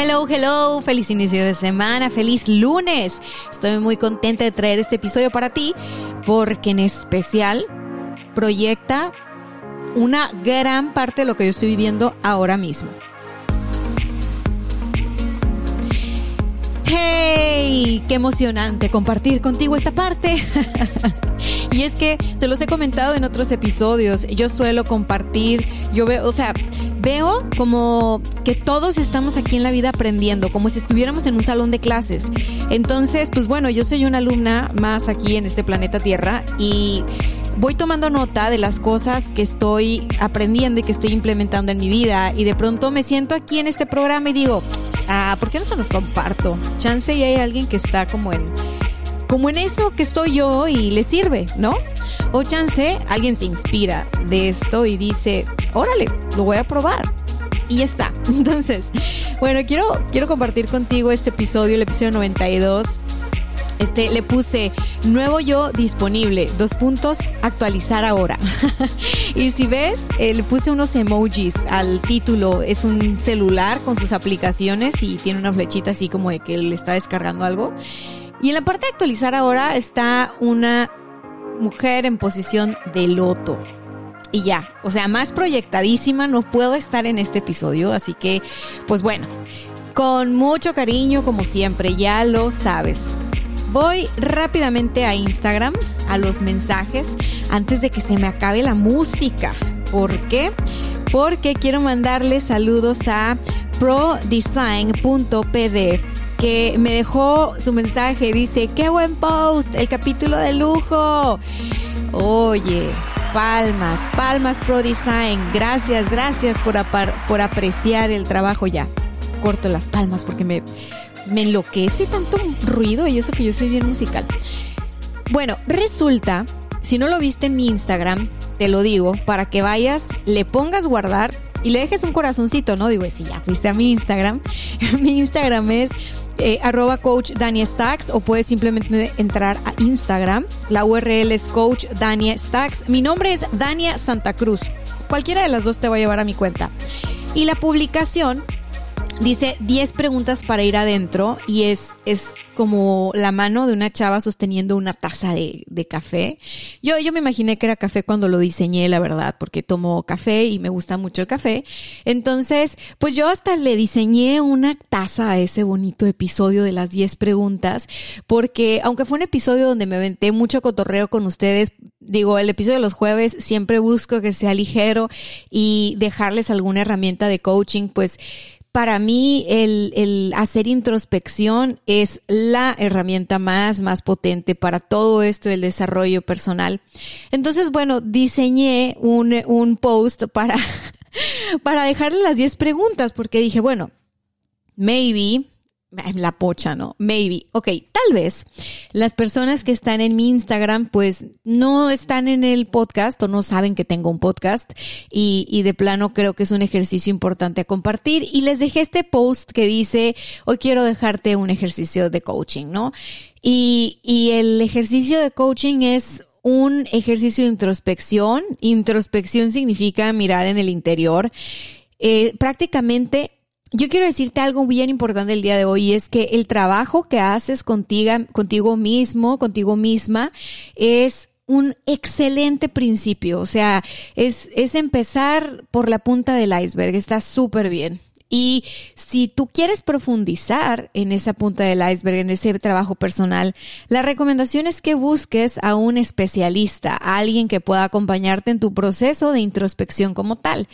Hello, hello, feliz inicio de semana, feliz lunes. Estoy muy contenta de traer este episodio para ti porque en especial proyecta una gran parte de lo que yo estoy viviendo ahora mismo. ¡Hey! ¡Qué emocionante compartir contigo esta parte! y es que se los he comentado en otros episodios. Yo suelo compartir, yo veo, o sea, veo como que todos estamos aquí en la vida aprendiendo, como si estuviéramos en un salón de clases. Entonces, pues bueno, yo soy una alumna más aquí en este planeta Tierra y voy tomando nota de las cosas que estoy aprendiendo y que estoy implementando en mi vida y de pronto me siento aquí en este programa y digo, ah, ¿por qué no se los comparto? Chance y hay alguien que está como en, como en eso que estoy yo y le sirve, ¿no? O chance, alguien se inspira de esto y dice, órale, lo voy a probar. Y ya está. Entonces, bueno, quiero, quiero compartir contigo este episodio, el episodio 92. Este le puse nuevo yo disponible, dos puntos, actualizar ahora. y si ves, eh, le puse unos emojis al título. Es un celular con sus aplicaciones y tiene una flechita así como de que le está descargando algo. Y en la parte de actualizar ahora está una mujer en posición de loto. Y ya, o sea, más proyectadísima no puedo estar en este episodio, así que, pues bueno, con mucho cariño como siempre, ya lo sabes. Voy rápidamente a Instagram, a los mensajes, antes de que se me acabe la música. ¿Por qué? Porque quiero mandarle saludos a prodesign.pd que me dejó su mensaje. Dice, qué buen post, el capítulo de lujo. Oye, palmas, palmas Pro Design. Gracias, gracias por, por apreciar el trabajo ya. Corto las palmas porque me, me enloquece tanto ruido y eso que yo soy bien musical. Bueno, resulta, si no lo viste en mi Instagram, te lo digo, para que vayas, le pongas guardar y le dejes un corazoncito, ¿no? Digo, si ya fuiste a mi Instagram, mi Instagram es eh, arroba coach Dani o puedes simplemente entrar a Instagram. La URL es coach. Mi nombre es Dania Santa Cruz. Cualquiera de las dos te va a llevar a mi cuenta. Y la publicación Dice 10 preguntas para ir adentro y es, es como la mano de una chava sosteniendo una taza de, de, café. Yo, yo me imaginé que era café cuando lo diseñé, la verdad, porque tomo café y me gusta mucho el café. Entonces, pues yo hasta le diseñé una taza a ese bonito episodio de las 10 preguntas, porque aunque fue un episodio donde me aventé mucho cotorreo con ustedes, digo, el episodio de los jueves siempre busco que sea ligero y dejarles alguna herramienta de coaching, pues para mí el, hacer introspección es la herramienta más, más potente para todo esto del desarrollo personal. Entonces, bueno, diseñé un, un post para, para dejarle las 10 preguntas porque dije, bueno, maybe la pocha, ¿no? Maybe. Ok, tal vez las personas que están en mi Instagram pues no están en el podcast o no saben que tengo un podcast y, de plano creo que es un ejercicio importante a compartir y les dejé este post que dice hoy quiero dejarte un ejercicio de coaching, ¿no? Y, y el ejercicio de coaching es un ejercicio de introspección. Introspección significa mirar en el interior. Eh, prácticamente yo quiero decirte algo bien importante el día de hoy, es que el trabajo que haces contigo, contigo mismo, contigo misma, es un excelente principio. O sea, es, es empezar por la punta del iceberg. Está súper bien. Y si tú quieres profundizar en esa punta del iceberg, en ese trabajo personal, la recomendación es que busques a un especialista, a alguien que pueda acompañarte en tu proceso de introspección como tal.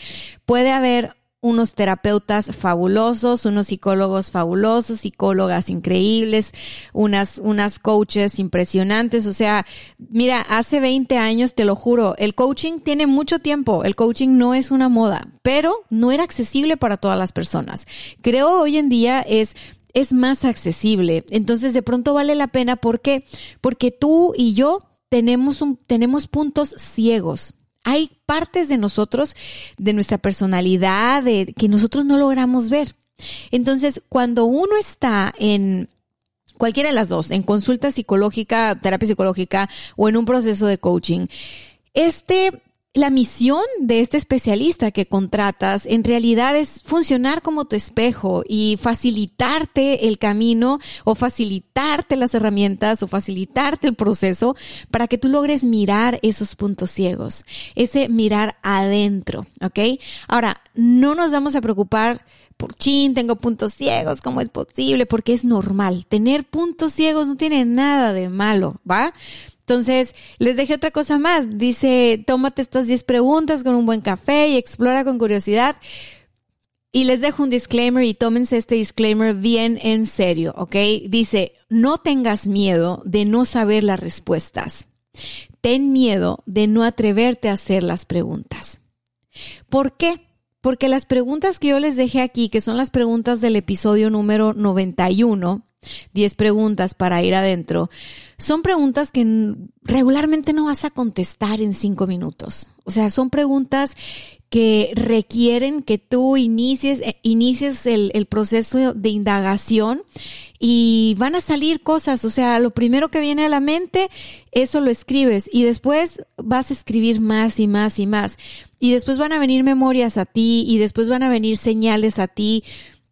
Puede haber unos terapeutas fabulosos, unos psicólogos fabulosos, psicólogas increíbles, unas, unas coaches impresionantes. O sea, mira, hace 20 años, te lo juro, el coaching tiene mucho tiempo. El coaching no es una moda, pero no era accesible para todas las personas. Creo hoy en día es es más accesible. Entonces, de pronto vale la pena. ¿Por qué? Porque tú y yo tenemos, un, tenemos puntos ciegos. Hay partes de nosotros, de nuestra personalidad, de, que nosotros no logramos ver. Entonces, cuando uno está en cualquiera de las dos, en consulta psicológica, terapia psicológica o en un proceso de coaching, este la misión de este especialista que contratas en realidad es funcionar como tu espejo y facilitarte el camino o facilitarte las herramientas o facilitarte el proceso para que tú logres mirar esos puntos ciegos, ese mirar adentro, ¿ok? Ahora, no nos vamos a preocupar por chin, tengo puntos ciegos, ¿cómo es posible? Porque es normal. Tener puntos ciegos no tiene nada de malo, ¿va? Entonces, les dejé otra cosa más. Dice, tómate estas 10 preguntas con un buen café y explora con curiosidad. Y les dejo un disclaimer y tómense este disclaimer bien en serio, ¿ok? Dice, no tengas miedo de no saber las respuestas. Ten miedo de no atreverte a hacer las preguntas. ¿Por qué? Porque las preguntas que yo les dejé aquí, que son las preguntas del episodio número 91, 10 preguntas para ir adentro, son preguntas que regularmente no vas a contestar en 5 minutos. O sea, son preguntas que requieren que tú inicies, eh, inicies el, el, proceso de indagación y van a salir cosas. O sea, lo primero que viene a la mente, eso lo escribes y después vas a escribir más y más y más. Y después van a venir memorias a ti y después van a venir señales a ti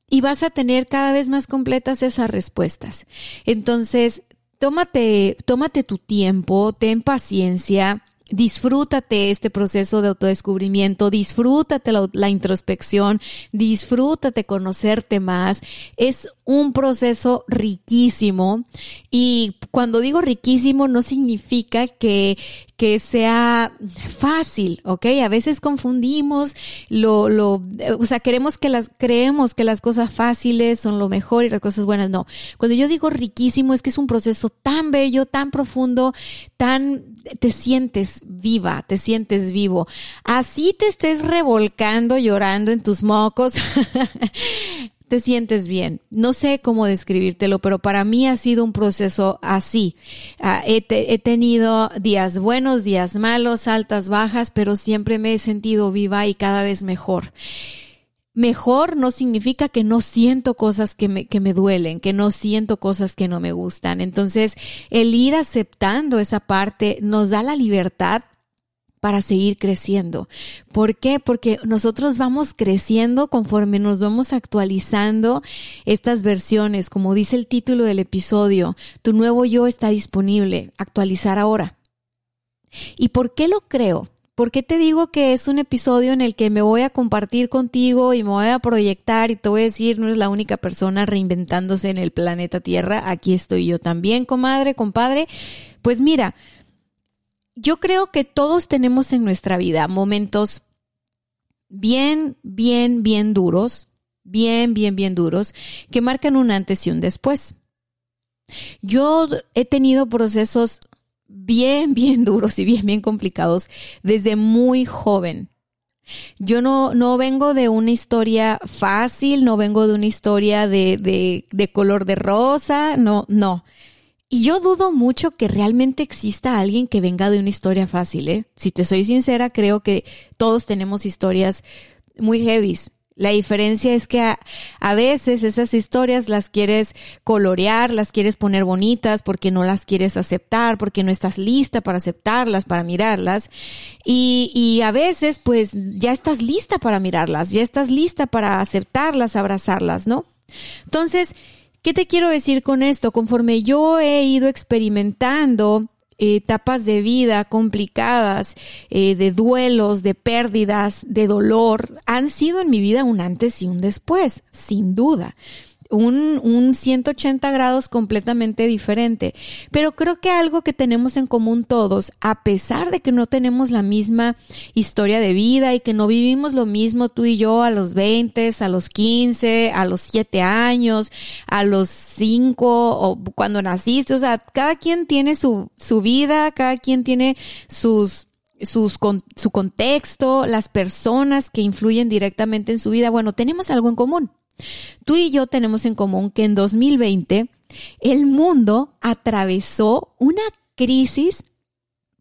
y vas a tener cada vez más completas esas respuestas. Entonces, tómate, tómate tu tiempo, ten paciencia, disfrútate este proceso de autodescubrimiento, disfrútate la, la, introspección, disfrútate conocerte más. Es un proceso riquísimo y cuando digo riquísimo no significa que, que sea fácil, ¿ok? A veces confundimos lo, lo, o sea, queremos que las, creemos que las cosas fáciles son lo mejor y las cosas buenas, no. Cuando yo digo riquísimo es que es un proceso tan bello, tan profundo, tan, te sientes viva, te sientes vivo. Así te estés revolcando, llorando en tus mocos. te sientes bien. No sé cómo describírtelo, pero para mí ha sido un proceso así. Ah, he, he, tenido días buenos, días malos, altas, bajas, pero siempre me he sentido viva y cada vez mejor. Mejor no significa que no siento cosas que me, que me duelen, que no siento cosas que no me gustan. Entonces, el ir aceptando esa parte nos da la libertad para seguir creciendo. ¿Por qué? Porque nosotros vamos creciendo conforme nos vamos actualizando estas versiones. Como dice el título del episodio, tu nuevo yo está disponible. Actualizar ahora. ¿Y por qué lo creo? ¿Por qué te digo que es un episodio en el que me voy a compartir contigo y me voy a proyectar y te voy a decir, no eres la única persona reinventándose en el planeta Tierra, aquí estoy yo también, comadre, compadre? Pues mira, yo creo que todos tenemos en nuestra vida momentos bien, bien, bien duros, bien, bien, bien duros, que marcan un antes y un después. Yo he tenido procesos bien, bien duros y bien, bien complicados desde muy joven. Yo no, no vengo de una historia fácil, no vengo de una historia de, de, de color de rosa, no, no. Y yo dudo mucho que realmente exista alguien que venga de una historia fácil, ¿eh? Si te soy sincera, creo que todos tenemos historias muy heavies. La diferencia es que a, veces esas historias las quieres colorear, las quieres poner bonitas porque no las quieres aceptar, porque no estás lista para aceptarlas, para mirarlas. Y, y a veces pues ya estás lista para mirarlas, ya estás lista para aceptarlas, abrazarlas, ¿no? Entonces, ¿Qué te quiero decir con esto? Conforme yo he ido experimentando etapas de vida complicadas, eh, de duelos, de pérdidas, de dolor, han sido en mi vida un antes y un después, sin duda. Un, un 180 grados completamente diferente. Pero creo que algo que tenemos en común todos, a pesar de que no tenemos la misma historia de vida y que no vivimos lo mismo tú y yo a los 20, a los 15, a los 7 años, a los 5 o cuando naciste, o sea, cada quien tiene su, su vida, cada quien tiene sus sus, su contexto, las personas que influyen directamente en su vida. Bueno, tenemos algo en común. Tú y yo tenemos en común que en 2020 el mundo atravesó una crisis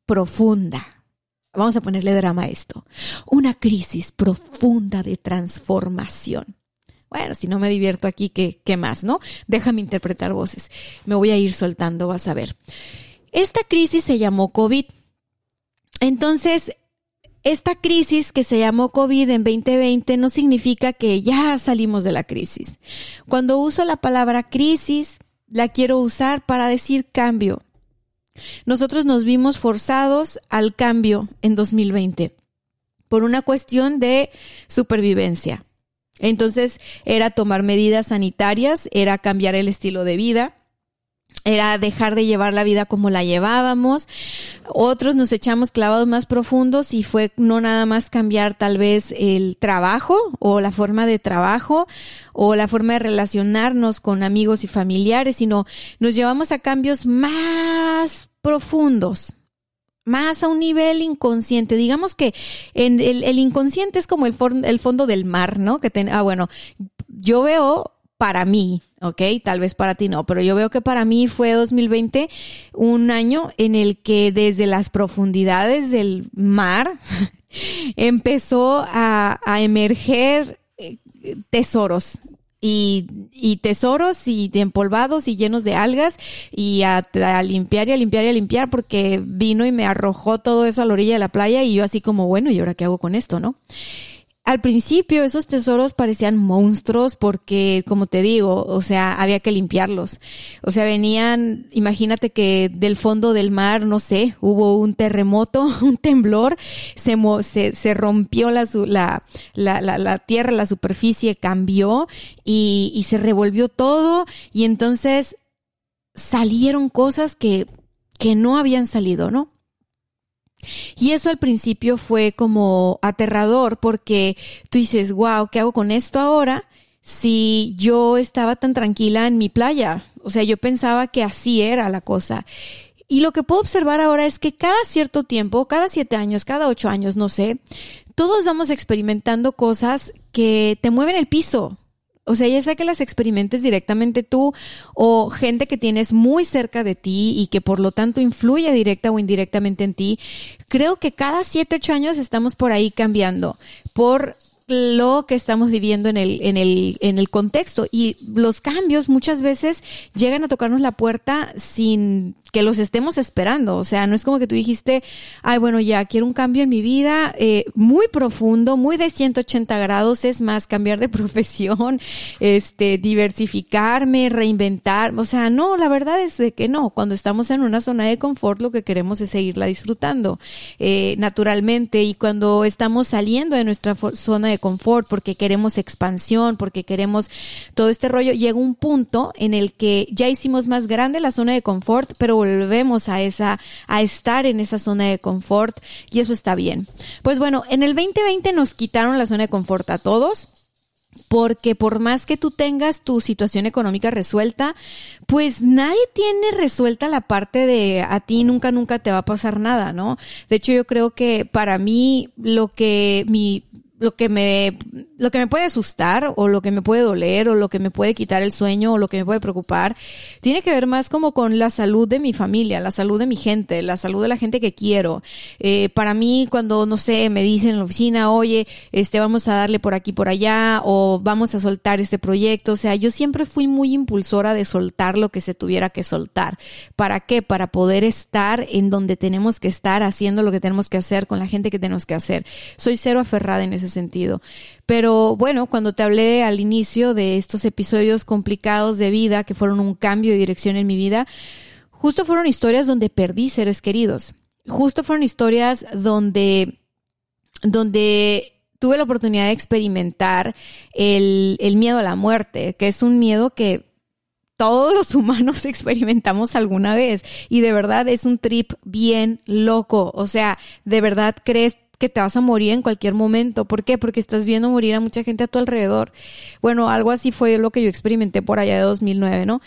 profunda. Vamos a ponerle drama a esto. Una crisis profunda de transformación. Bueno, si no me divierto aquí, ¿qué, ¿qué, más, no? Déjame interpretar voces. Me voy a ir soltando, vas a ver. Esta crisis se llamó COVID. Entonces, esta crisis que se llamó COVID en 2020 no significa que ya salimos de la crisis. Cuando uso la palabra crisis, la quiero usar para decir cambio. Nosotros nos vimos forzados al cambio en 2020 por una cuestión de supervivencia. Entonces era tomar medidas sanitarias, era cambiar el estilo de vida, era dejar de llevar la vida como la llevábamos. Otros nos echamos clavados más profundos y fue no nada más cambiar tal vez el trabajo o la forma de trabajo o la forma de relacionarnos con amigos y familiares, sino nos llevamos a cambios más profundos, más a un nivel inconsciente. Digamos que en el, inconsciente es como el, el fondo del mar, ¿no? Que ten, ah, bueno, yo veo para mí, ¿ok? Tal vez para ti no, pero yo veo que para mí fue 2020 un año en el que desde las profundidades del mar empezó a, emerger eh, tesoros, y, y, tesoros y empolvados y llenos de algas y a, a, limpiar y a limpiar y a limpiar porque vino y me arrojó todo eso a la orilla de la playa y yo así como, bueno, ¿y ahora qué hago con esto, no? Al principio esos tesoros parecían monstruos porque, como te digo, o sea, había que limpiarlos. O sea, venían, imagínate que del fondo del mar, no sé, hubo un terremoto, un temblor, se, se, se rompió la, la, la, la, tierra, la superficie cambió y, y se revolvió todo y entonces salieron cosas que, que no habían salido, ¿no? Y eso al principio fue como aterrador porque tú dices, wow, ¿qué hago con esto ahora? Si yo estaba tan tranquila en mi playa. O sea, yo pensaba que así era la cosa. Y lo que puedo observar ahora es que cada cierto tiempo, cada siete años, cada ocho años, no sé, todos vamos experimentando cosas que te mueven el piso, o sea, ya sea que las experimentes directamente tú o gente que tienes muy cerca de ti y que por lo tanto influye directa o indirectamente en ti, creo que cada siete, ocho años estamos por ahí cambiando por lo que estamos viviendo en el, en el, en el contexto. Y los cambios muchas veces llegan a tocarnos la puerta sin que los estemos esperando. O sea, no es como que tú dijiste, ay, bueno, ya quiero un cambio en mi vida eh, muy profundo, muy de 180 grados, es más, cambiar de profesión, este, diversificarme, reinventar. O sea, no, la verdad es de que no. Cuando estamos en una zona de confort, lo que queremos es seguirla disfrutando eh, naturalmente. Y cuando estamos saliendo de nuestra zona de confort porque queremos expansión, porque queremos todo este rollo, llega un punto en el que ya hicimos más grande la zona de confort, pero volvemos a esa, a estar en esa zona de confort y eso está bien. Pues bueno, en el 2020 nos quitaron la zona de confort a todos porque por más que tú tengas tu situación económica resuelta, pues nadie tiene resuelta la parte de a ti nunca, nunca te va a pasar nada, ¿no? De hecho, yo creo que para mí lo que mi, lo que me lo que me puede asustar o lo que me puede doler o lo que me puede quitar el sueño o lo que me puede preocupar tiene que ver más como con la salud de mi familia, la salud de mi gente, la salud de la gente que quiero. Eh, para mí cuando no sé me dicen en la oficina, oye, este vamos a darle por aquí por allá o vamos a soltar este proyecto, o sea, yo siempre fui muy impulsora de soltar lo que se tuviera que soltar. ¿Para qué? Para poder estar en donde tenemos que estar, haciendo lo que tenemos que hacer con la gente que tenemos que hacer. Soy cero aferrada en ese sentido. Pero bueno, cuando te hablé al inicio de estos episodios complicados de vida, que fueron un cambio de dirección en mi vida, justo fueron historias donde perdí seres queridos. Justo fueron historias donde, donde tuve la oportunidad de experimentar el, el miedo a la muerte, que es un miedo que todos los humanos experimentamos alguna vez y de verdad es un trip bien loco. O sea, de verdad crees que te vas a morir en cualquier momento. ¿Por qué? Porque estás viendo morir a mucha gente a tu alrededor. Bueno, algo así fue lo que yo experimenté por allá de 2009, ¿no?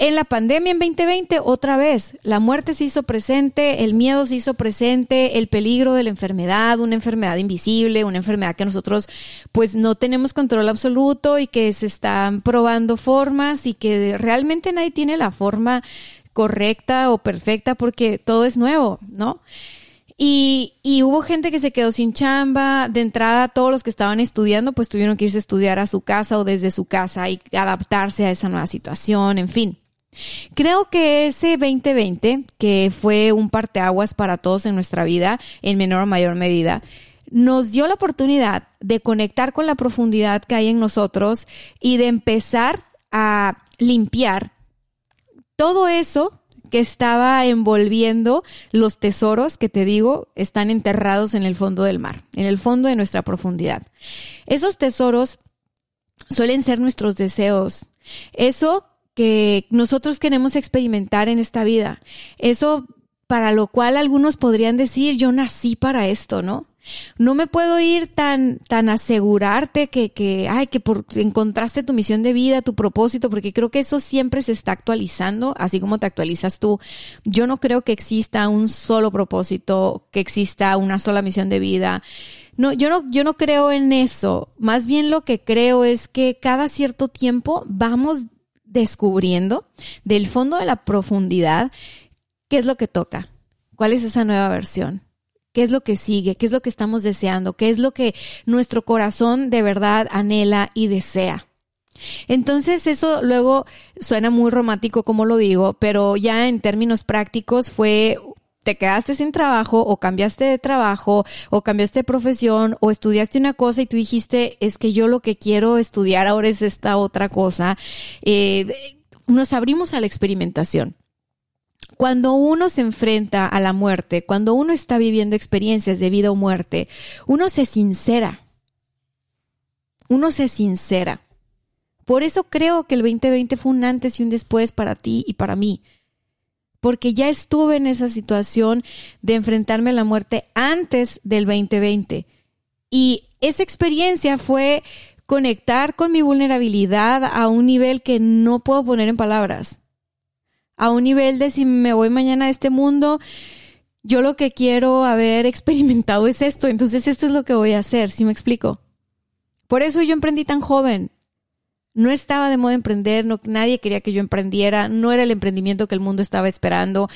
En la pandemia en 2020, otra vez, la muerte se hizo presente, el miedo se hizo presente, el peligro de la enfermedad, una enfermedad invisible, una enfermedad que nosotros pues no tenemos control absoluto y que se están probando formas y que realmente nadie tiene la forma correcta o perfecta porque todo es nuevo, ¿no? Y, y, hubo gente que se quedó sin chamba. De entrada, todos los que estaban estudiando, pues tuvieron que irse a estudiar a su casa o desde su casa y adaptarse a esa nueva situación, en fin. Creo que ese 2020, que fue un parteaguas para todos en nuestra vida, en menor o mayor medida, nos dio la oportunidad de conectar con la profundidad que hay en nosotros y de empezar a limpiar todo eso que estaba envolviendo los tesoros que te digo están enterrados en el fondo del mar, en el fondo de nuestra profundidad. Esos tesoros suelen ser nuestros deseos. Eso que nosotros queremos experimentar en esta vida. Eso para lo cual algunos podrían decir, yo nací para esto, ¿no? No me puedo ir tan, tan asegurarte que, que, ay, que encontraste tu misión de vida, tu propósito, porque creo que eso siempre se está actualizando, así como te actualizas tú. Yo no creo que exista un solo propósito, que exista una sola misión de vida. No, yo no, yo no creo en eso. Más bien lo que creo es que cada cierto tiempo vamos descubriendo del fondo de la profundidad qué es lo que toca, cuál es esa nueva versión, qué es lo que sigue, qué es lo que estamos deseando, qué es lo que nuestro corazón de verdad anhela y desea. Entonces eso luego suena muy romántico como lo digo, pero ya en términos prácticos fue te quedaste sin trabajo o cambiaste de trabajo o cambiaste de profesión o estudiaste una cosa y tú dijiste, es que yo lo que quiero estudiar ahora es esta otra cosa, eh, nos abrimos a la experimentación. Cuando uno se enfrenta a la muerte, cuando uno está viviendo experiencias de vida o muerte, uno se sincera. Uno se sincera. Por eso creo que el 2020 fue un antes y un después para ti y para mí porque ya estuve en esa situación de enfrentarme a la muerte antes del 2020. Y esa experiencia fue conectar con mi vulnerabilidad a un nivel que no puedo poner en palabras. A un nivel de si me voy mañana a este mundo, yo lo que quiero haber experimentado es esto, entonces esto es lo que voy a hacer, si me explico? Por eso yo emprendí tan joven, no estaba de moda emprender, no, nadie quería que yo emprendiera, no era el emprendimiento que el mundo estaba esperando.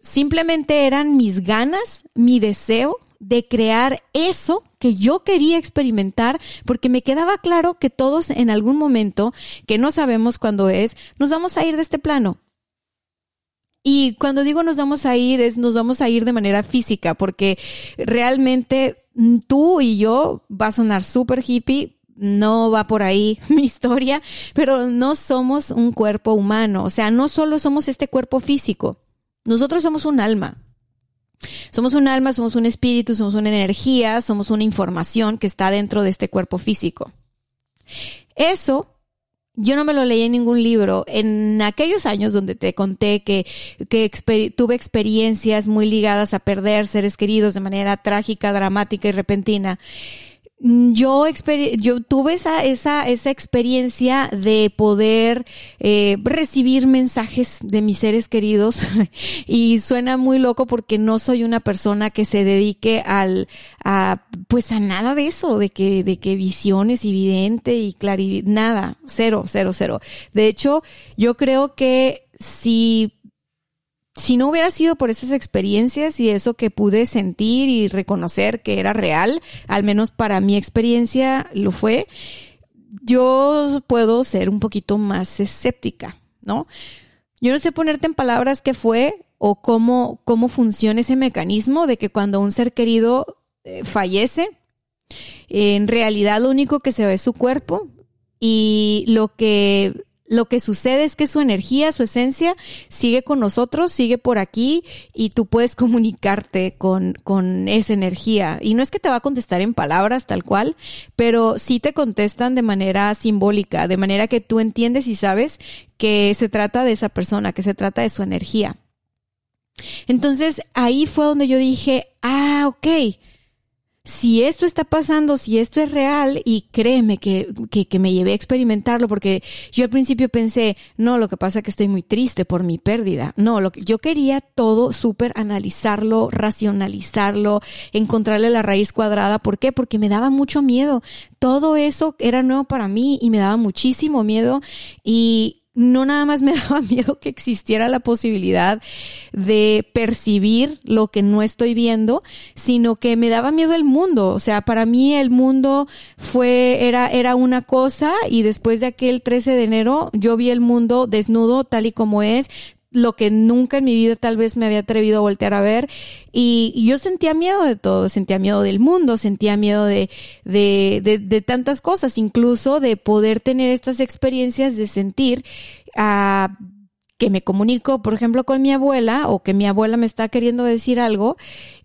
Simplemente eran mis ganas, mi deseo de crear eso que yo quería experimentar, porque me quedaba claro que todos en algún momento, que no sabemos cuándo es, nos vamos a ir de este plano. Y cuando digo nos vamos a ir, es nos vamos a ir de manera física, porque realmente tú y yo va a sonar súper hippie, no va por ahí mi historia, pero no somos un cuerpo humano, o sea, no solo somos este cuerpo físico, nosotros somos un alma. Somos un alma, somos un espíritu, somos una energía, somos una información que está dentro de este cuerpo físico. Eso yo no me lo leí en ningún libro. En aquellos años donde te conté que, que tuve experiencias muy ligadas a perder seres queridos de manera trágica, dramática y repentina, yo, yo tuve esa, esa, esa experiencia de poder eh, recibir mensajes de mis seres queridos y suena muy loco porque no soy una persona que se dedique al, a, pues a nada de eso, de que, de que visiones evidente y claridad, nada, cero, cero, cero. De hecho, yo creo que si si no hubiera sido por esas experiencias y eso que pude sentir y reconocer que era real, al menos para mi experiencia lo fue, yo puedo ser un poquito más escéptica, ¿no? Yo no sé ponerte en palabras qué fue o cómo, cómo funciona ese mecanismo de que cuando un ser querido eh, fallece, en realidad lo único que se ve es su cuerpo y lo que lo que sucede es que su energía, su esencia, sigue con nosotros, sigue por aquí y tú puedes comunicarte con, con esa energía. Y no es que te va a contestar en palabras tal cual, pero sí te contestan de manera simbólica, de manera que tú entiendes y sabes que se trata de esa persona, que se trata de su energía. Entonces ahí fue donde yo dije, ah, ok, si esto está pasando, si esto es real, y créeme que, que, me llevé a experimentarlo, porque yo al principio pensé, no, lo que pasa es que estoy muy triste por mi pérdida. No, lo que yo quería todo súper analizarlo, racionalizarlo, encontrarle la raíz cuadrada. ¿Por qué? Porque me daba mucho miedo. Todo eso era nuevo para mí y me daba muchísimo miedo. Y, no nada más me daba miedo que existiera la posibilidad de percibir lo que no estoy viendo, sino que me daba miedo el mundo. O sea, para mí el mundo fue, era, era una cosa y después de aquel 13 de enero yo vi el mundo desnudo tal y como es, lo que nunca en mi vida tal vez me había atrevido a voltear a ver. Y, yo sentía miedo de todo, sentía miedo del mundo, sentía miedo de, de, de, de tantas cosas, incluso de poder tener estas experiencias de sentir ah, que me comunico, por ejemplo, con mi abuela o que mi abuela me está queriendo decir algo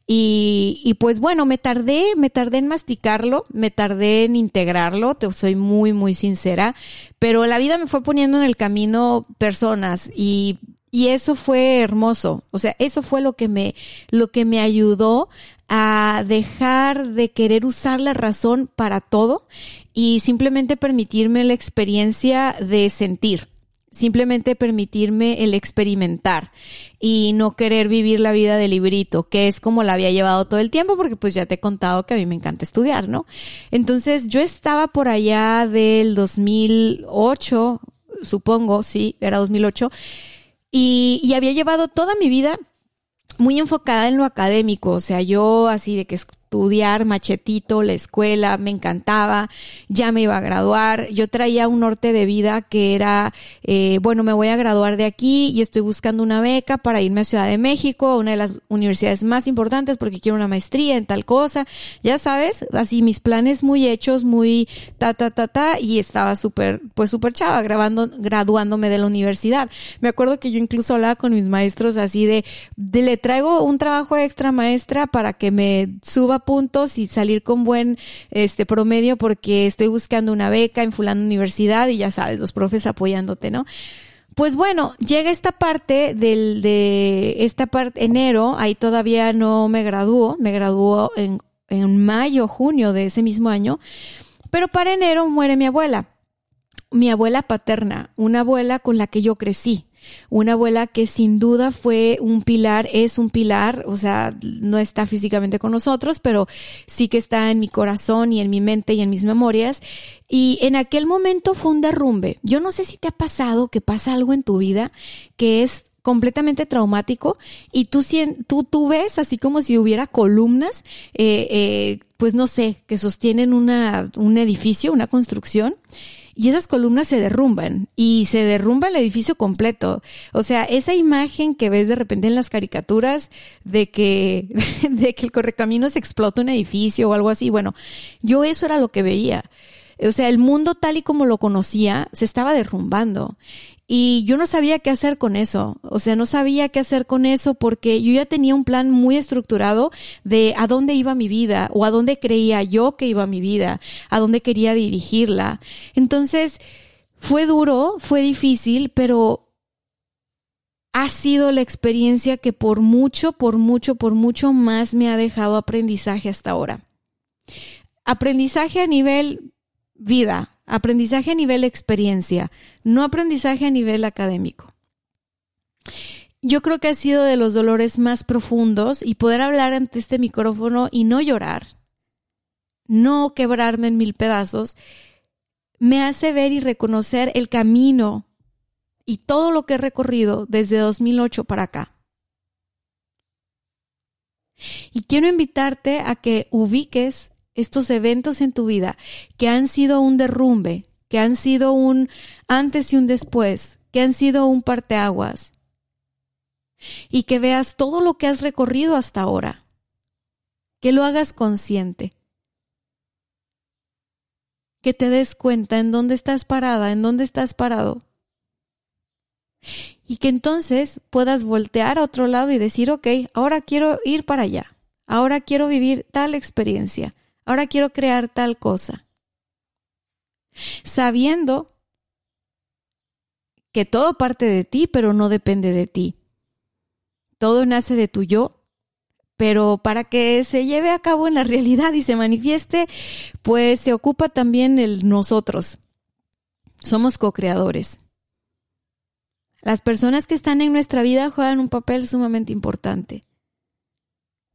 y, y, pues bueno, me tardé, me tardé en masticarlo, me tardé en integrarlo, te soy muy, muy sincera, pero la vida me fue poniendo en el camino personas y y eso fue hermoso. O sea, eso fue lo que me, lo que me ayudó a dejar de querer usar la razón para todo y simplemente permitirme la experiencia de sentir. Simplemente permitirme el experimentar y no querer vivir la vida de librito, que es como la había llevado todo el tiempo, porque pues ya te he contado que a mí me encanta estudiar, ¿no? Entonces yo estaba por allá del 2008, supongo, sí, era 2008 y, y había llevado toda mi vida muy enfocada en lo académico, o sea, yo así de que estudiar machetito, la escuela, me encantaba, ya me iba a graduar, yo traía un norte de vida que era, eh, bueno, me voy a graduar de aquí y estoy buscando una beca para irme a Ciudad de México, una de las universidades más importantes porque quiero una maestría en tal cosa, ya sabes, así mis planes muy hechos, muy ta, ta, ta, ta, y estaba súper, pues súper chava, grabando, graduándome de la universidad. Me acuerdo que yo incluso hablaba con mis maestros así de, de le traigo un trabajo extra maestra para que me suba puntos y salir con buen este promedio porque estoy buscando una beca en fulano universidad y ya sabes, los profes apoyándote, ¿no? Pues bueno, llega esta parte del, de esta parte, enero, ahí todavía no me graduó, me graduó en, en mayo, junio de ese mismo año, pero para enero muere mi abuela, mi abuela paterna, una abuela con la que yo crecí una abuela que sin duda fue un pilar, es un pilar, o sea, no está físicamente con nosotros, pero sí que está en mi corazón y en mi mente y en mis memorias. Y en aquel momento fue un derrumbe. Yo no sé si te ha pasado que pasa algo en tu vida que es completamente traumático y tú, tú, tú ves así como si hubiera columnas, eh, eh, pues no sé, que sostienen una, un edificio, una construcción y esas columnas se derrumban y se derrumba el edificio completo. O sea, esa imagen que ves de repente en las caricaturas de que, de que el correcaminos explota un edificio o algo así, bueno, yo eso era lo que veía. O sea, el mundo tal y como lo conocía se estaba derrumbando. Y yo no sabía qué hacer con eso. O sea, no sabía qué hacer con eso porque yo ya tenía un plan muy estructurado de a dónde iba mi vida o a dónde creía yo que iba mi vida, a dónde quería dirigirla. Entonces, fue duro, fue difícil, pero ha sido la experiencia que por mucho, por mucho, por mucho más me ha dejado aprendizaje hasta ahora. Aprendizaje a nivel vida, Aprendizaje a nivel experiencia, no aprendizaje a nivel académico. Yo creo que ha sido de los dolores más profundos y poder hablar ante este micrófono y no llorar, no quebrarme en mil pedazos, me hace ver y reconocer el camino y todo lo que he recorrido desde 2008 para acá. Y quiero invitarte a que ubiques estos eventos en tu vida que han sido un derrumbe, que han sido un antes y un después, que han sido un parteaguas. Y que veas todo lo que has recorrido hasta ahora. Que lo hagas consciente. Que te des cuenta en dónde estás parada, en dónde estás parado. Y que entonces puedas voltear a otro lado y decir, ok, ahora quiero ir para allá, ahora quiero vivir tal experiencia, ahora quiero crear tal cosa. Sabiendo que todo parte de ti, pero no depende de ti. Todo nace de tu yo, pero para que se lleve a cabo en la realidad y se manifieste, pues se ocupa también el nosotros. Somos co-creadores. Las personas que están en nuestra vida juegan un papel sumamente importante.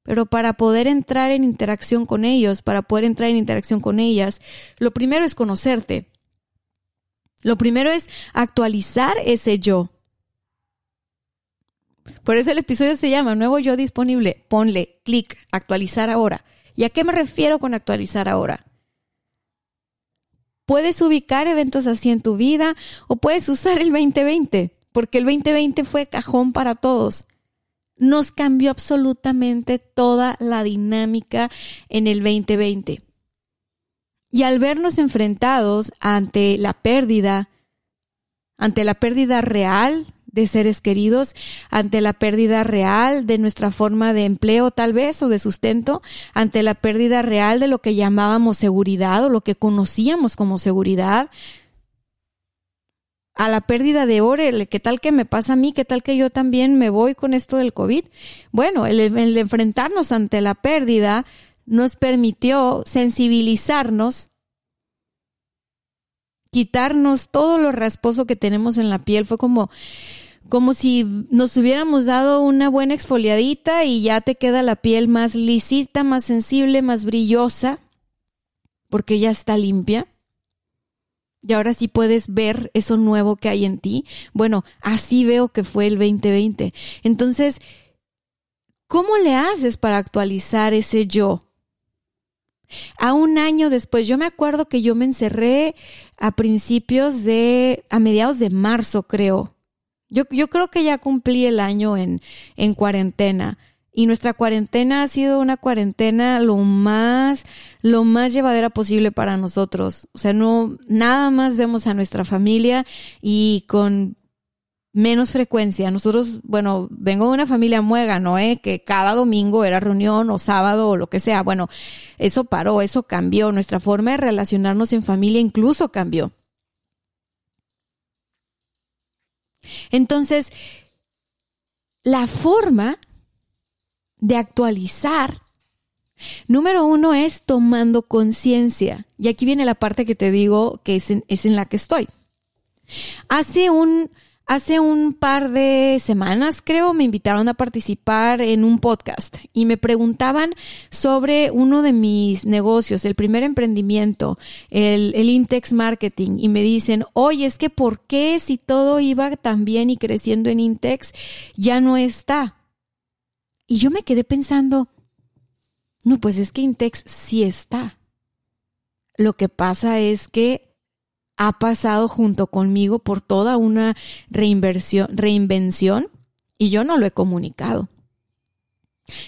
Pero para poder entrar en interacción con ellos, para poder entrar en interacción con ellas, lo primero es conocerte. Lo primero es actualizar ese yo. Por eso el episodio se llama Nuevo Yo Disponible. Ponle clic, actualizar ahora. ¿Y a qué me refiero con actualizar ahora? Puedes ubicar eventos así en tu vida o puedes usar el 2020 porque el 2020 fue cajón para todos. Nos cambió absolutamente toda la dinámica en el 2020. Y al vernos enfrentados ante la pérdida, ante la pérdida real de seres queridos, ante la pérdida real de nuestra forma de empleo tal vez o de sustento, ante la pérdida real de lo que llamábamos seguridad o lo que conocíamos como seguridad, a la pérdida de ore, ¿qué tal que me pasa a mí? ¿Qué tal que yo también me voy con esto del COVID? Bueno, el, el enfrentarnos ante la pérdida nos permitió sensibilizarnos, quitarnos todo lo rasposo que tenemos en la piel. Fue como, como si nos hubiéramos dado una buena exfoliadita y ya te queda la piel más lisita, más sensible, más brillosa, porque ya está limpia y ahora sí puedes ver eso nuevo que hay en ti. Bueno, así veo que fue el 2020. Entonces, ¿cómo le haces para actualizar ese yo? A un año después, yo me acuerdo que yo me encerré a principios de, a mediados de marzo, creo. Yo, yo creo que ya cumplí el año en, en cuarentena y nuestra cuarentena ha sido una cuarentena lo más lo más llevadera posible para nosotros. O sea, no nada más vemos a nuestra familia y con menos frecuencia. Nosotros, bueno, vengo de una familia muega, ¿no? Eh? Que cada domingo era reunión o sábado o lo que sea. Bueno, eso paró, eso cambió. Nuestra forma de relacionarnos en familia incluso cambió. Entonces, la forma de actualizar, número uno es tomando conciencia. Y aquí viene la parte que te digo que es en, la que estoy. Hace un, Hace un par de semanas, creo, me invitaron a participar en un podcast y me preguntaban sobre uno de mis negocios, el primer emprendimiento, el, el, Intex Marketing, y me dicen, oye, es que ¿por qué si todo iba tan bien y creciendo en Intex ya no está? Y yo me quedé pensando, no, pues es que Intex sí está. Lo que pasa es que ha pasado junto conmigo por toda una reinversión, reinvención y yo no lo he comunicado.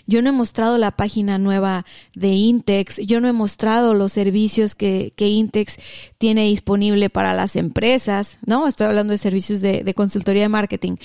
Yo no he mostrado la página nueva de Intex, yo no he mostrado los servicios que, que Intex tiene disponible para las empresas, ¿no? Estoy hablando de servicios de, de consultoría de marketing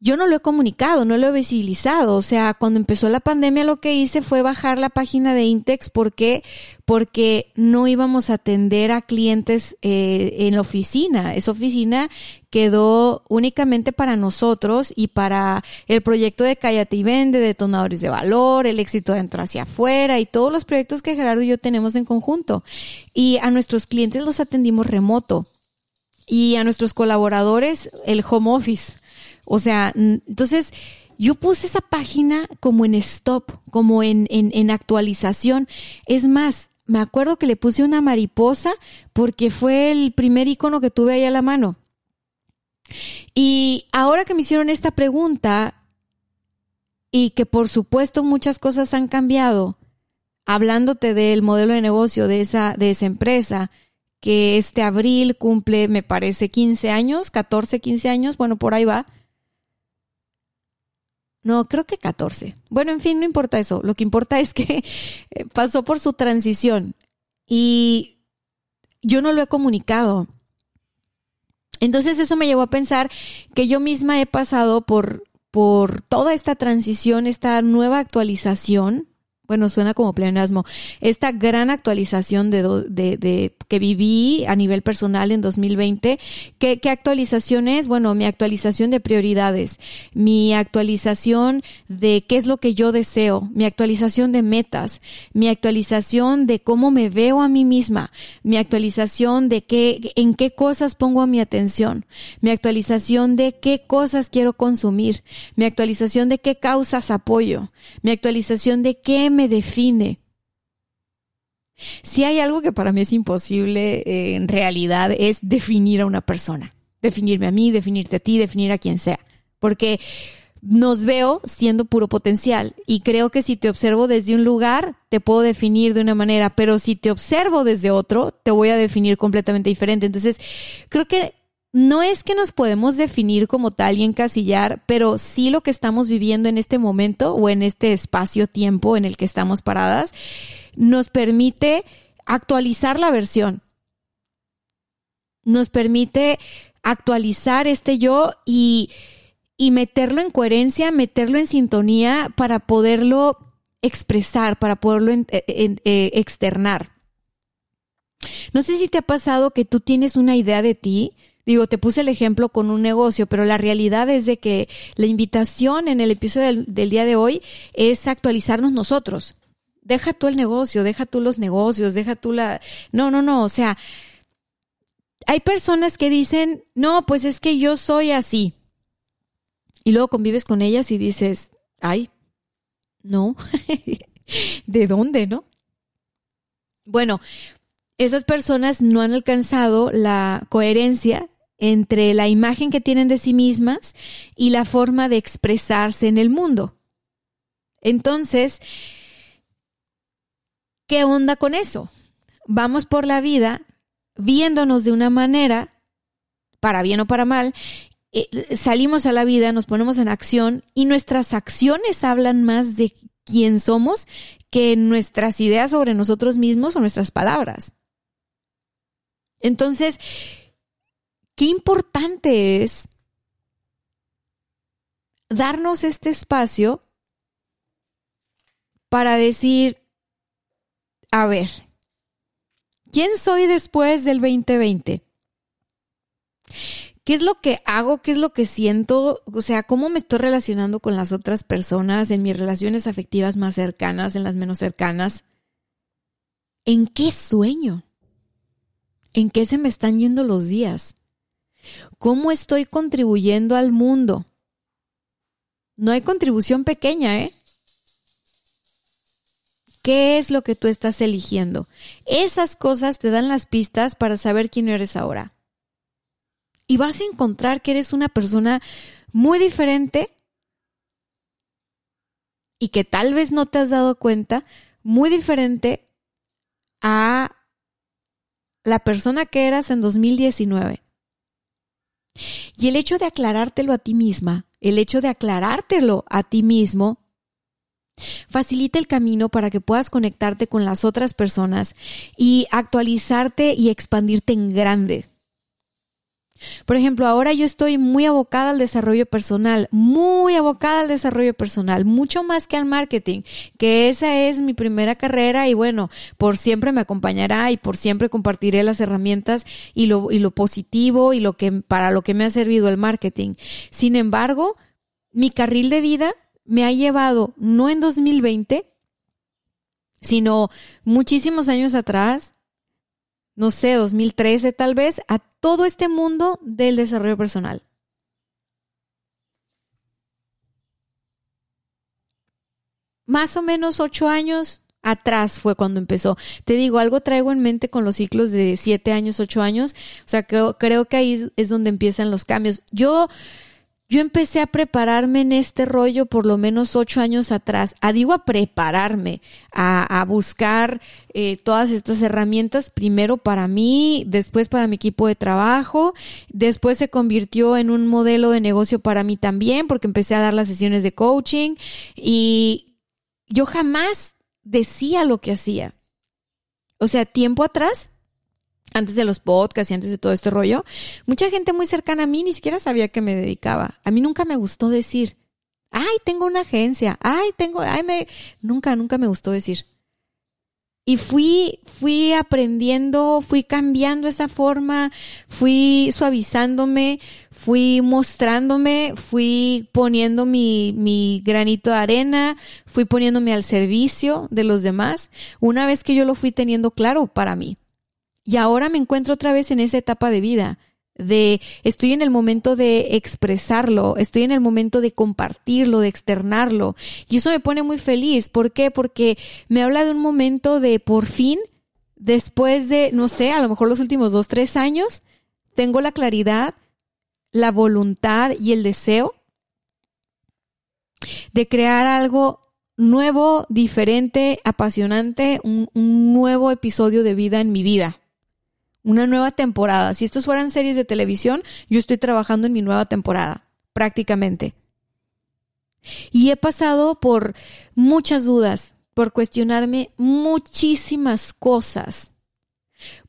yo no lo he comunicado, no lo he visibilizado. O sea, cuando empezó la pandemia lo que hice fue bajar la página de Intex. ¿Por qué? Porque no íbamos a atender a clientes eh, en la oficina. Esa oficina quedó únicamente para nosotros y para el proyecto de Cállate y Vende, detonadores de valor, el éxito de entrar hacia afuera y todos los proyectos que Gerardo y yo tenemos en conjunto. Y a nuestros clientes los atendimos remoto. Y a nuestros colaboradores el home office. O sea, entonces yo puse esa página como en stop, como en, en, actualización. Es más, me acuerdo que le puse una mariposa porque fue el primer icono que tuve ahí a la mano. Y ahora que me hicieron esta pregunta y que por supuesto muchas cosas han cambiado, hablándote del modelo de negocio de esa, de esa empresa, que este abril cumple, me parece, 15 años, 14, 15 años, bueno, por ahí va. No, creo que 14. Bueno, en fin, no importa eso. Lo que importa es que pasó por su transición y yo no lo he comunicado. Entonces eso me llevó a pensar que yo misma he pasado por, por toda esta transición, esta nueva actualización bueno, suena como pleonasmo, esta gran actualización de, de, de, que viví a nivel personal en 2020. ¿Qué, ¿Qué actualización es? Bueno, mi actualización de prioridades, mi actualización de qué es lo que yo deseo, mi actualización de metas, mi actualización de cómo me veo a mí misma, mi actualización de qué, en qué cosas pongo mi atención, mi actualización de qué cosas quiero consumir, mi actualización de qué causas apoyo, mi actualización de qué me define. Si hay algo que para mí es imposible eh, en realidad es definir a una persona. Definirme a mí, definirte a ti, definir a quien sea. Porque nos veo siendo puro potencial y creo que si te observo desde un lugar te puedo definir de una manera, pero si te observo desde otro te voy a definir completamente diferente. Entonces, creo que no es que nos podemos definir como tal y encasillar, pero sí lo que estamos viviendo en este momento o en este espacio-tiempo en el que estamos paradas nos permite actualizar la versión. Nos permite actualizar este yo y, meterlo en coherencia, meterlo en sintonía para poderlo expresar, para poderlo eh, externar. No sé si te ha pasado que tú tienes una idea de ti, Digo, te puse el ejemplo con un negocio, pero la realidad es de que la invitación en el episodio del, día de hoy es actualizarnos nosotros. Deja tú el negocio, deja tú los negocios, deja tú la... No, no, no, o sea, hay personas que dicen, no, pues es que yo soy así. Y luego convives con ellas y dices, ay, no, ¿de dónde, no? Bueno, esas personas no han alcanzado la coherencia entre la imagen que tienen de sí mismas y la forma de expresarse en el mundo. Entonces, ¿qué onda con eso? Vamos por la vida viéndonos de una manera, para bien o para mal, eh, salimos a la vida, nos ponemos en acción y nuestras acciones hablan más de quién somos que nuestras ideas sobre nosotros mismos o nuestras palabras. Entonces, qué importante es darnos este espacio para decir, a ver, ¿quién soy después del 2020? ¿Qué es lo que hago? ¿Qué es lo que siento? O sea, ¿cómo me estoy relacionando con las otras personas en mis relaciones afectivas más cercanas, en las menos cercanas? ¿En qué sueño? ¿En qué se me están yendo los días? ¿Cómo estoy contribuyendo al mundo? No hay contribución pequeña, ¿eh? ¿Qué es lo que tú estás eligiendo? Esas cosas te dan las pistas para saber quién eres ahora. Y vas a encontrar que eres una persona muy diferente y que tal vez no te has dado cuenta, muy diferente a la persona que eras en 2019. Y el hecho de aclarártelo a ti misma, el hecho de aclarártelo a ti mismo, facilita el camino para que puedas conectarte con las otras personas y actualizarte y expandirte en grande. Por ejemplo, ahora yo estoy muy abocada al desarrollo personal, muy abocada al desarrollo personal, mucho más que al marketing, que esa es mi primera carrera y bueno, por siempre me acompañará y por siempre compartiré las herramientas y lo, y lo positivo y lo que, para lo que me ha servido el marketing. Sin embargo, mi carril de vida me ha llevado, no en 2020, sino muchísimos años atrás, no sé, 2013 tal vez, a todo este mundo del desarrollo personal. Más o menos ocho años atrás fue cuando empezó. Te digo, algo traigo en mente con los ciclos de siete años, ocho años. O sea, creo, creo que ahí es donde empiezan los cambios. Yo yo empecé a prepararme en este rollo por lo menos ocho años atrás. A digo a prepararme, a, buscar eh, todas estas herramientas, primero para mí, después para mi equipo de trabajo, después se convirtió en un modelo de negocio para mí también, porque empecé a dar las sesiones de coaching y yo jamás decía lo que hacía. O sea, tiempo atrás antes de los podcasts y antes de todo este rollo, mucha gente muy cercana a mí ni siquiera sabía que me dedicaba. A mí nunca me gustó decir, ay, tengo una agencia, ay, tengo, ay, me, nunca, nunca me gustó decir. Y fui, fui aprendiendo, fui cambiando esa forma, fui suavizándome, fui mostrándome, fui poniendo mi, mi granito de arena, fui poniéndome al servicio de los demás, una vez que yo lo fui teniendo claro para mí. Y ahora me encuentro otra vez en esa etapa de vida, de estoy en el momento de expresarlo, estoy en el momento de compartirlo, de externarlo. Y eso me pone muy feliz. ¿Por qué? Porque me habla de un momento de por fin, después de, no sé, a lo mejor los últimos dos, tres años, tengo la claridad, la voluntad y el deseo de crear algo nuevo, diferente, apasionante, un, un nuevo episodio de vida en mi vida una nueva temporada. Si estos fueran series de televisión, yo estoy trabajando en mi nueva temporada, prácticamente. Y he pasado por muchas dudas, por cuestionarme muchísimas cosas.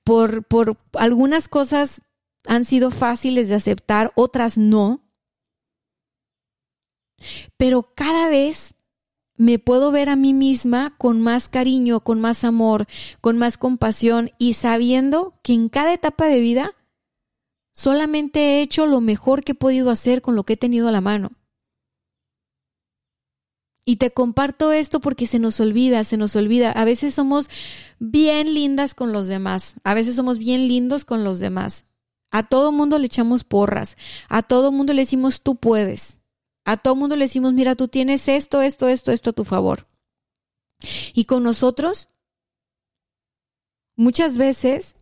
Por, por algunas cosas han sido fáciles de aceptar, otras no. Pero cada vez me puedo ver a mí misma con más cariño, con más amor, con más compasión y sabiendo que en cada etapa de vida solamente he hecho lo mejor que he podido hacer con lo que he tenido a la mano. Y te comparto esto porque se nos olvida, se nos olvida. A veces somos bien lindas con los demás, a veces somos bien lindos con los demás. A todo mundo le echamos porras, a todo mundo le decimos tú puedes. A todo mundo le decimos, mira, tú tienes esto, esto, esto, esto a tu favor. Y con nosotros, muchas veces,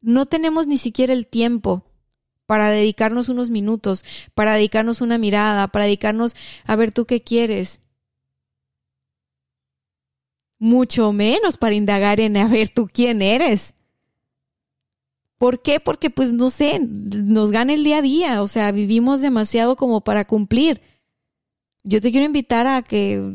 no tenemos ni siquiera el tiempo para dedicarnos unos minutos, para dedicarnos una mirada, para dedicarnos a ver tú qué quieres. Mucho menos para indagar en a ver tú quién eres. ¿Por qué? Porque pues no sé, nos gana el día a día, o sea, vivimos demasiado como para cumplir. Yo te quiero invitar a que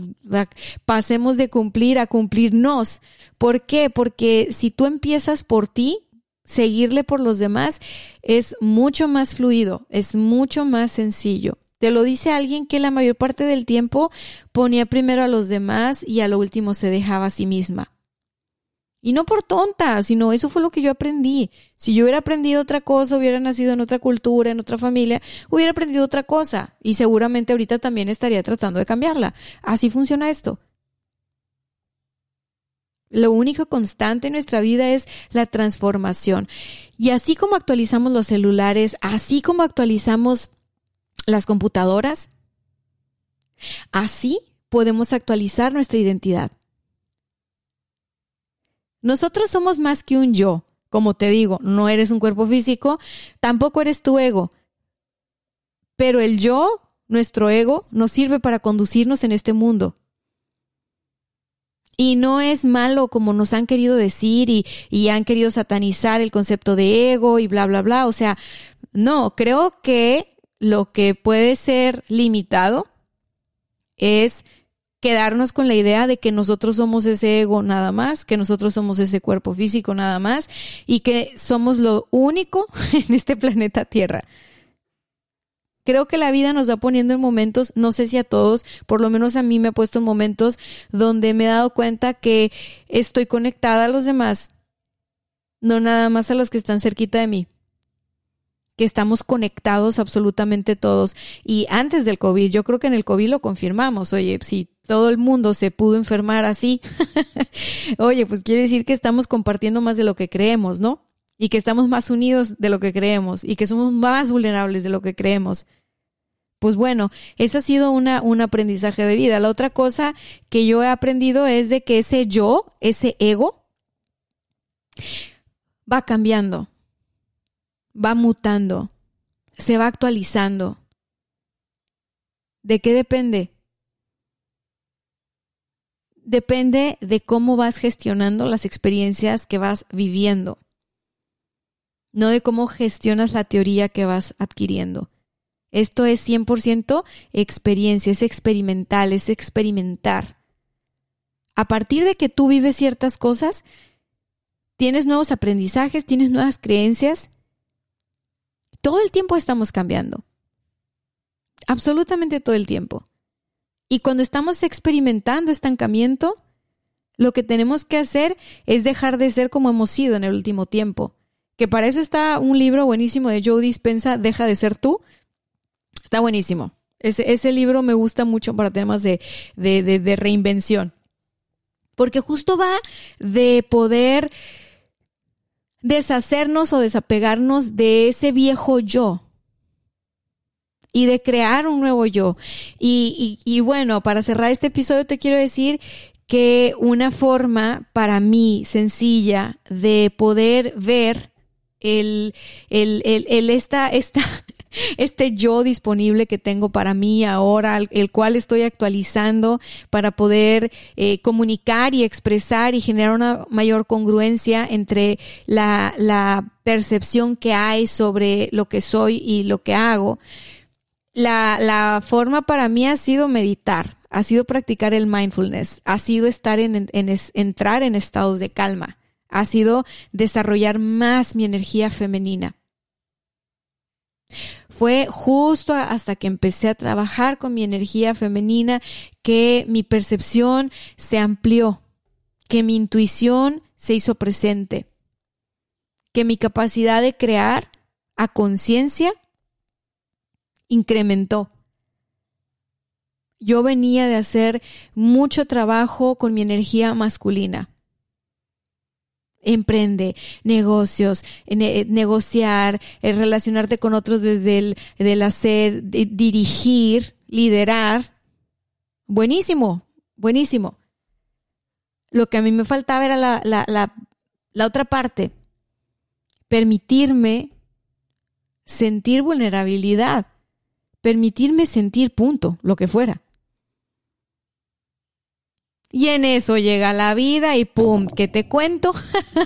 pasemos de cumplir a cumplirnos. ¿Por qué? Porque si tú empiezas por ti, seguirle por los demás es mucho más fluido, es mucho más sencillo. Te lo dice alguien que la mayor parte del tiempo ponía primero a los demás y a lo último se dejaba a sí misma. Y no por tonta, sino eso fue lo que yo aprendí. Si yo hubiera aprendido otra cosa, hubiera nacido en otra cultura, en otra familia, hubiera aprendido otra cosa. Y seguramente ahorita también estaría tratando de cambiarla. Así funciona esto. Lo único constante en nuestra vida es la transformación. Y así como actualizamos los celulares, así como actualizamos las computadoras, así podemos actualizar nuestra identidad. Nosotros somos más que un yo. Como te digo, no eres un cuerpo físico, tampoco eres tu ego. Pero el yo, nuestro ego, nos sirve para conducirnos en este mundo. Y no es malo como nos han querido decir y, y, han querido satanizar el concepto de ego y bla, bla, bla. O sea, no, creo que lo que puede ser limitado es quedarnos con la idea de que nosotros somos ese ego nada más, que nosotros somos ese cuerpo físico nada más y que somos lo único en este planeta Tierra. Creo que la vida nos va poniendo en momentos, no sé si a todos, por lo menos a mí me ha puesto en momentos donde me he dado cuenta que estoy conectada a los demás, no nada más a los que están cerquita de mí que estamos conectados absolutamente todos. Y antes del COVID, yo creo que en el COVID lo confirmamos. Oye, si todo el mundo se pudo enfermar así, oye, pues quiere decir que estamos compartiendo más de lo que creemos, ¿no? Y que estamos más unidos de lo que creemos y que somos más vulnerables de lo que creemos. Pues bueno, ese ha sido una, un aprendizaje de vida. La otra cosa que yo he aprendido es de que ese yo, ese ego, va cambiando va mutando, se va actualizando. ¿De qué depende? Depende de cómo vas gestionando las experiencias que vas viviendo, no de cómo gestionas la teoría que vas adquiriendo. Esto es 100% experiencia, es experimental, es experimentar. A partir de que tú vives ciertas cosas, tienes nuevos aprendizajes, tienes nuevas creencias. Todo el tiempo estamos cambiando. Absolutamente todo el tiempo. Y cuando estamos experimentando estancamiento, lo que tenemos que hacer es dejar de ser como hemos sido en el último tiempo. Que para eso está un libro buenísimo de Joe Dispensa, Deja de ser tú. Está buenísimo. Ese, libro me gusta mucho para temas de, de, de reinvención. Porque justo va de poder deshacernos o desapegarnos de ese viejo yo y de crear un nuevo yo. Y, y, y, bueno, para cerrar este episodio te quiero decir que una forma para mí sencilla de poder ver el, el, el, el esta, esta, este yo disponible que tengo para mí ahora, el cual estoy actualizando para poder eh, comunicar y expresar y generar una mayor congruencia entre la, la percepción que hay sobre lo que soy y lo que hago. La, la forma para mí ha sido meditar, ha sido practicar el mindfulness, ha sido estar en, en entrar en estados de calma, ha sido desarrollar más mi energía femenina. Fue justo hasta que empecé a trabajar con mi energía femenina que mi percepción se amplió, que mi intuición se hizo presente, que mi capacidad de crear a conciencia incrementó. Yo venía de hacer mucho trabajo con mi energía masculina emprende negocios, negociar, relacionarte con otros desde el hacer, dirigir, liderar. Buenísimo, buenísimo. Lo que a mí me faltaba era la, la, la otra parte, permitirme sentir vulnerabilidad, permitirme sentir punto, lo que fuera. Y en eso llega la vida y ¡pum! que te cuento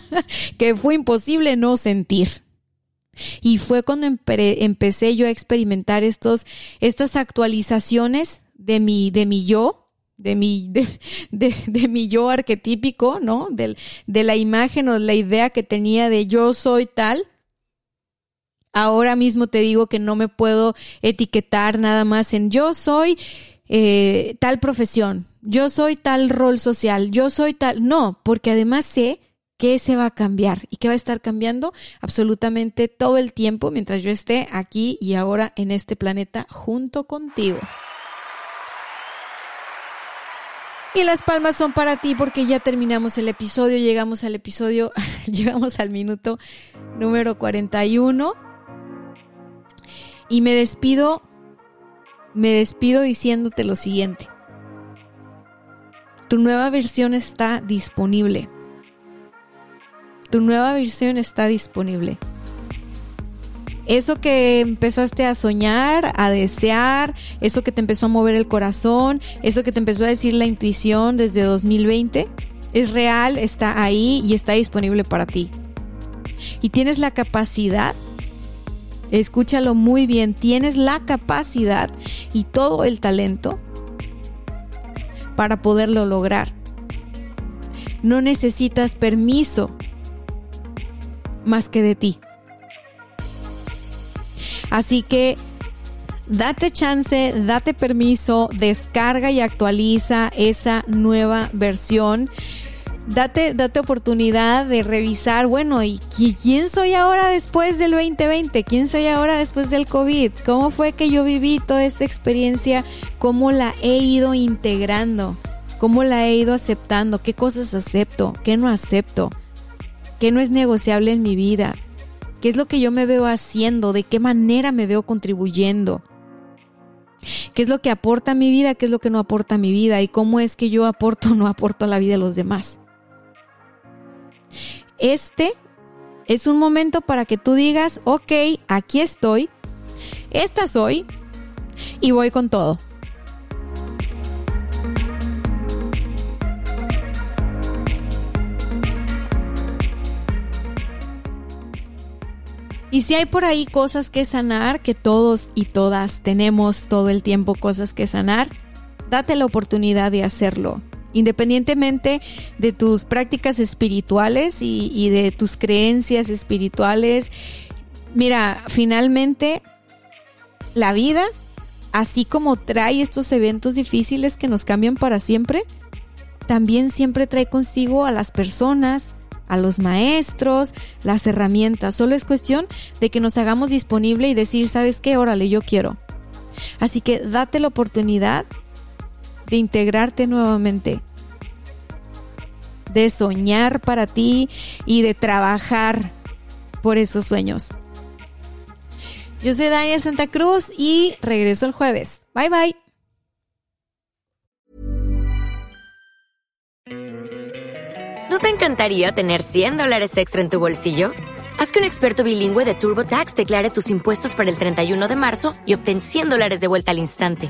que fue imposible no sentir. Y fue cuando empecé yo a experimentar estos, estas actualizaciones de mi, de mi yo, de mi, de, de, mi yo arquetípico, ¿no? De, de la imagen o la idea que tenía de yo soy tal. Ahora mismo te digo que no me puedo etiquetar nada más en yo soy eh, tal profesión, yo soy tal rol social, yo soy tal, no, porque además sé que se va a cambiar y que va a estar cambiando absolutamente todo el tiempo mientras yo esté aquí y ahora en este planeta junto contigo. Y las palmas son para ti porque ya terminamos el episodio, llegamos al episodio, llegamos al minuto número 41. Y me despido, me despido diciéndote lo siguiente. Tu nueva versión está disponible. Tu nueva versión está disponible. Eso que empezaste a soñar, a desear, eso que te empezó a mover el corazón, eso que te empezó a decir la intuición desde 2020, es real, está ahí y está disponible para ti. Y tienes la capacidad, escúchalo muy bien, tienes la capacidad y todo el talento para poderlo lograr. No necesitas permiso más que de ti. Así que date chance, date permiso, descarga y actualiza esa nueva versión date, date oportunidad de revisar, bueno, ¿y quién soy ahora después del 2020? ¿Quién soy ahora después del COVID? ¿Cómo fue que yo viví toda esta experiencia? ¿Cómo la he ido integrando? ¿Cómo la he ido aceptando? ¿Qué cosas acepto? ¿Qué no acepto? ¿Qué no es negociable en mi vida? ¿Qué es lo que yo me veo haciendo? ¿De qué manera me veo contribuyendo? ¿Qué es lo que aporta a mi vida? ¿Qué es lo que no aporta a mi vida? ¿Y cómo es que yo aporto o no aporto a la vida de los demás? Este es un momento para que tú digas, ok, aquí estoy, esta soy y voy con todo. Y si hay por ahí cosas que sanar, que todos y todas tenemos todo el tiempo cosas que sanar, date la oportunidad de hacerlo independientemente de tus prácticas espirituales y, de tus creencias espirituales. Mira, finalmente la vida, así como trae estos eventos difíciles que nos cambian para siempre, también siempre trae consigo a las personas, a los maestros, las herramientas. Solo es cuestión de que nos hagamos disponible y decir, ¿sabes qué? Órale, yo quiero. Así que date la oportunidad de integrarte nuevamente, de soñar para ti y de trabajar por esos sueños. Yo soy Dania Santa Cruz y regreso el jueves. Bye bye. ¿No te encantaría tener 100 dólares extra en tu bolsillo? Haz que un experto bilingüe de TurboTax declare tus impuestos para el 31 de marzo y obtén 100 dólares de vuelta al instante.